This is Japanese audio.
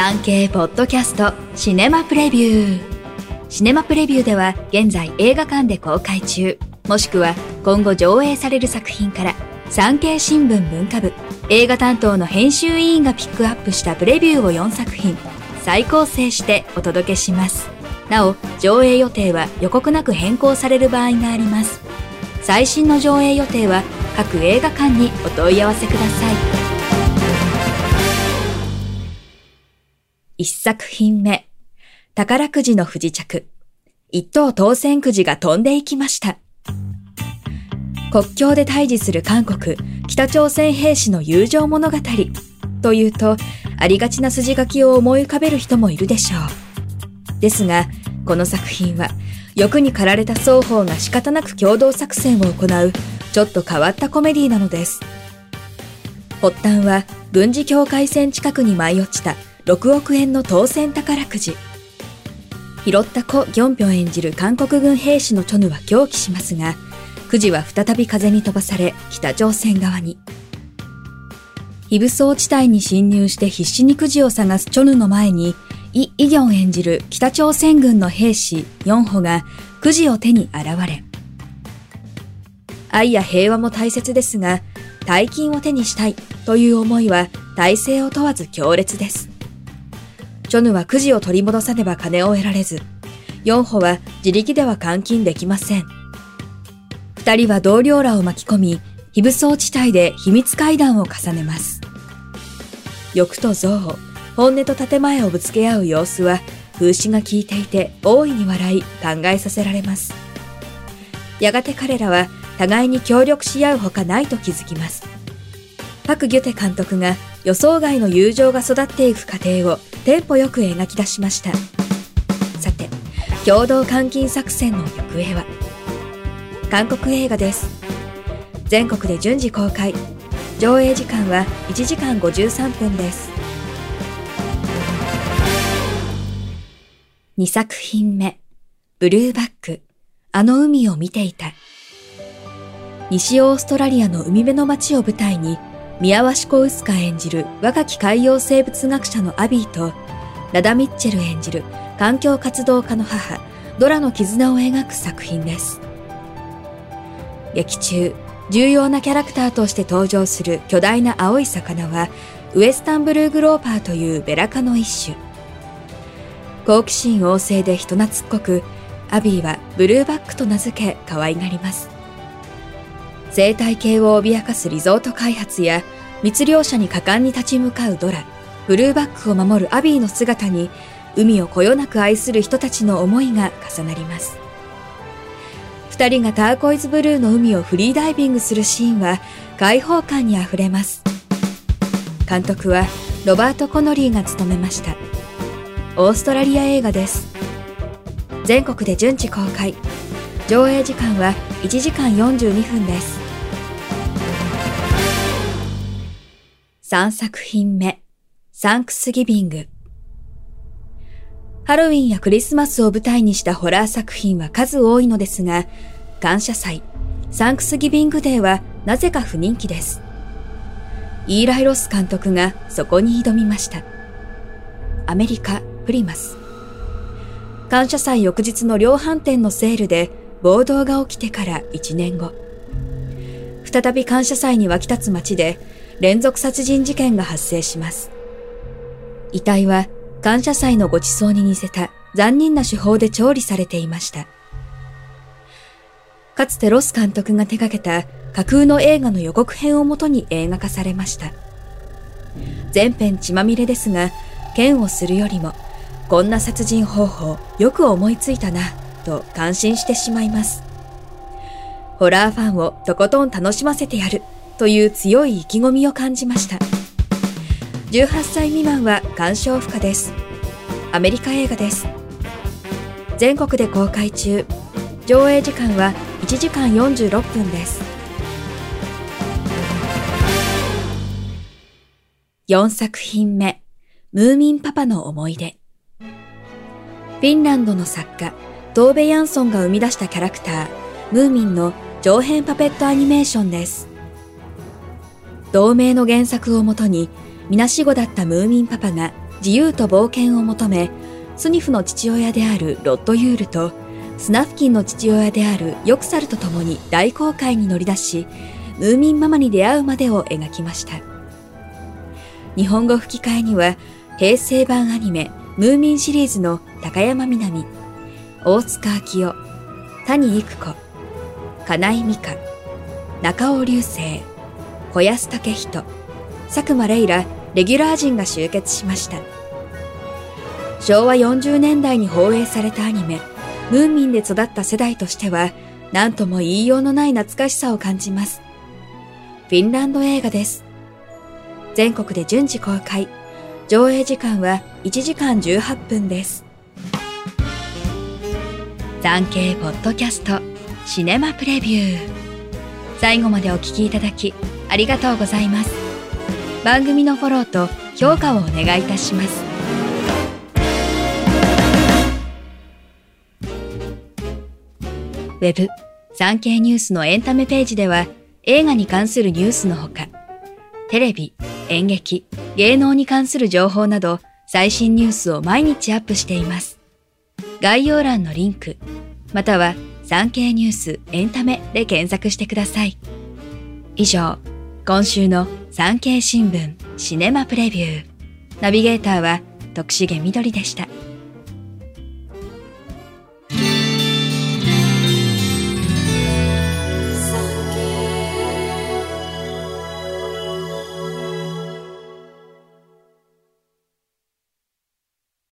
産経ポッドキャストシネマプレビュー。シネマプレビューでは現在映画館で公開中。もしくは今後上映される作品から産経新聞文化部映画担当の編集委員がピックアップしたプレビューを4作品再構成してお届けします。なお上映予定は予告なく変更される場合があります。最新の上映予定は各映画館にお問い合わせください。一作品目。宝くじの不時着。一等当選くじが飛んでいきました。国境で対峙する韓国、北朝鮮兵士の友情物語。というと、ありがちな筋書きを思い浮かべる人もいるでしょう。ですが、この作品は、欲に駆られた双方が仕方なく共同作戦を行う、ちょっと変わったコメディなのです。発端は、軍事境界線近くに舞い落ちた6億円の当選宝くじ。拾った子ギョンピョン演じる韓国軍兵士のチョヌは狂気しますが、くじは再び風に飛ばされ、北朝鮮側に。非武装地帯に侵入して必死にくじを探すチョヌの前に、イ・イギョン演じる北朝鮮軍の兵士、ヨンホがくじを手に現れ、愛や平和も大切ですが、大金を手にしたいという思いは体制を問わず強烈です。チョヌはくじを取り戻さねば金を得られず、ヨンホは自力では換金できません。二人は同僚らを巻き込み、非武装地帯で秘密会談を重ねます。欲と憎悪、本音と建前をぶつけ合う様子は、風刺が効いていて大いに笑い考えさせられます。やがて彼らは互いに協力し合うほかないと気づきます。パク・ギュテ監督が予想外の友情が育っていく過程をテンポよく描き出しました。さて、共同監禁作戦の行方は？韓国映画です。全国で順次公開。上映時間は1時間53分です。2作品目。ブルーバック。あの海を見ていた。西オーストラリアの海辺の街を舞台に宮鷲コウスカ演じる若き海洋生物学者のアビーとラダ・ミッチェル演じる環境活動家の母ドラの絆を描く作品です劇中、重要なキャラクターとして登場する巨大な青い魚は、ウエスタンブルーグローパーというベラ科の一種。好奇心旺盛で人懐っこく、アビーはブルーバックと名付け可愛がります。生態系を脅かすリゾート開発や密漁者に果敢に立ち向かうドラ、ブルーバックを守るアビーの姿に海をこよなく愛する人たちの思いが重なります。二人がターコイズブルーの海をフリーダイビングするシーンは開放感にあふれます。監督はロバート・コノリーが務めました。オーストラリア映画です。全国で順次公開。上映時間は1時間42分です。3作品目、サンクスギビング。ハロウィンやクリスマスを舞台にしたホラー作品は数多いのですが、感謝祭、サンクスギビングデーはなぜか不人気です。イーライ・ロス監督がそこに挑みました。アメリカ、プリマス。感謝祭翌日の量販店のセールで暴動が起きてから1年後。再び感謝祭に沸き立つ街で連続殺人事件が発生します。遺体は感謝祭のご馳走に似せた残忍な手法で調理されていました。かつてロス監督が手掛けた架空の映画の予告編をもとに映画化されました。全編血まみれですが、剣をするよりも、こんな殺人方法よく思いついたな、と感心してしまいます。ホラーファンをとことん楽しませてやる、という強い意気込みを感じました。18歳未満は鑑賞不可です。アメリカ映画です。全国で公開中。上映時間は1時間46分です。4作品目、ムーミンパパの思い出。フィンランドの作家、トーベ・ヤンソンが生み出したキャラクター、ムーミンの長編パペットアニメーションです。同名の原作をもとに、みなしごだったムーミンパパが自由と冒険を求め、スニフの父親であるロットユールと、スナフキンの父親であるヨクサルと共に大航海に乗り出し、ムーミンママに出会うまでを描きました。日本語吹き替えには、平成版アニメ、ムーミンシリーズの高山みなみ、大塚明夫、谷育子、金井美香、中尾流星、小安武人、佐久間レイらレギュラー陣が集結しました。昭和40年代に放映されたアニメ、ムーミンで育った世代としては、何とも言いようのない懐かしさを感じます。フィンランド映画です。全国で順次公開。上映時間は1時間18分です。産経ポッドキャストシネマプレビュー。最後までお聞きいただきありがとうございます。番組のフォローと評価をお願いいたします。ウェブ、産経ニュースのエンタメページでは映画に関するニュースのほか、テレビ、演劇、芸能に関する情報など最新ニュースを毎日アップしています。概要欄のリンク、または産経ニュースエンタメで検索してください。以上、今週の産経新聞シネマプレビュー。ナビゲーターは徳重みどりでした。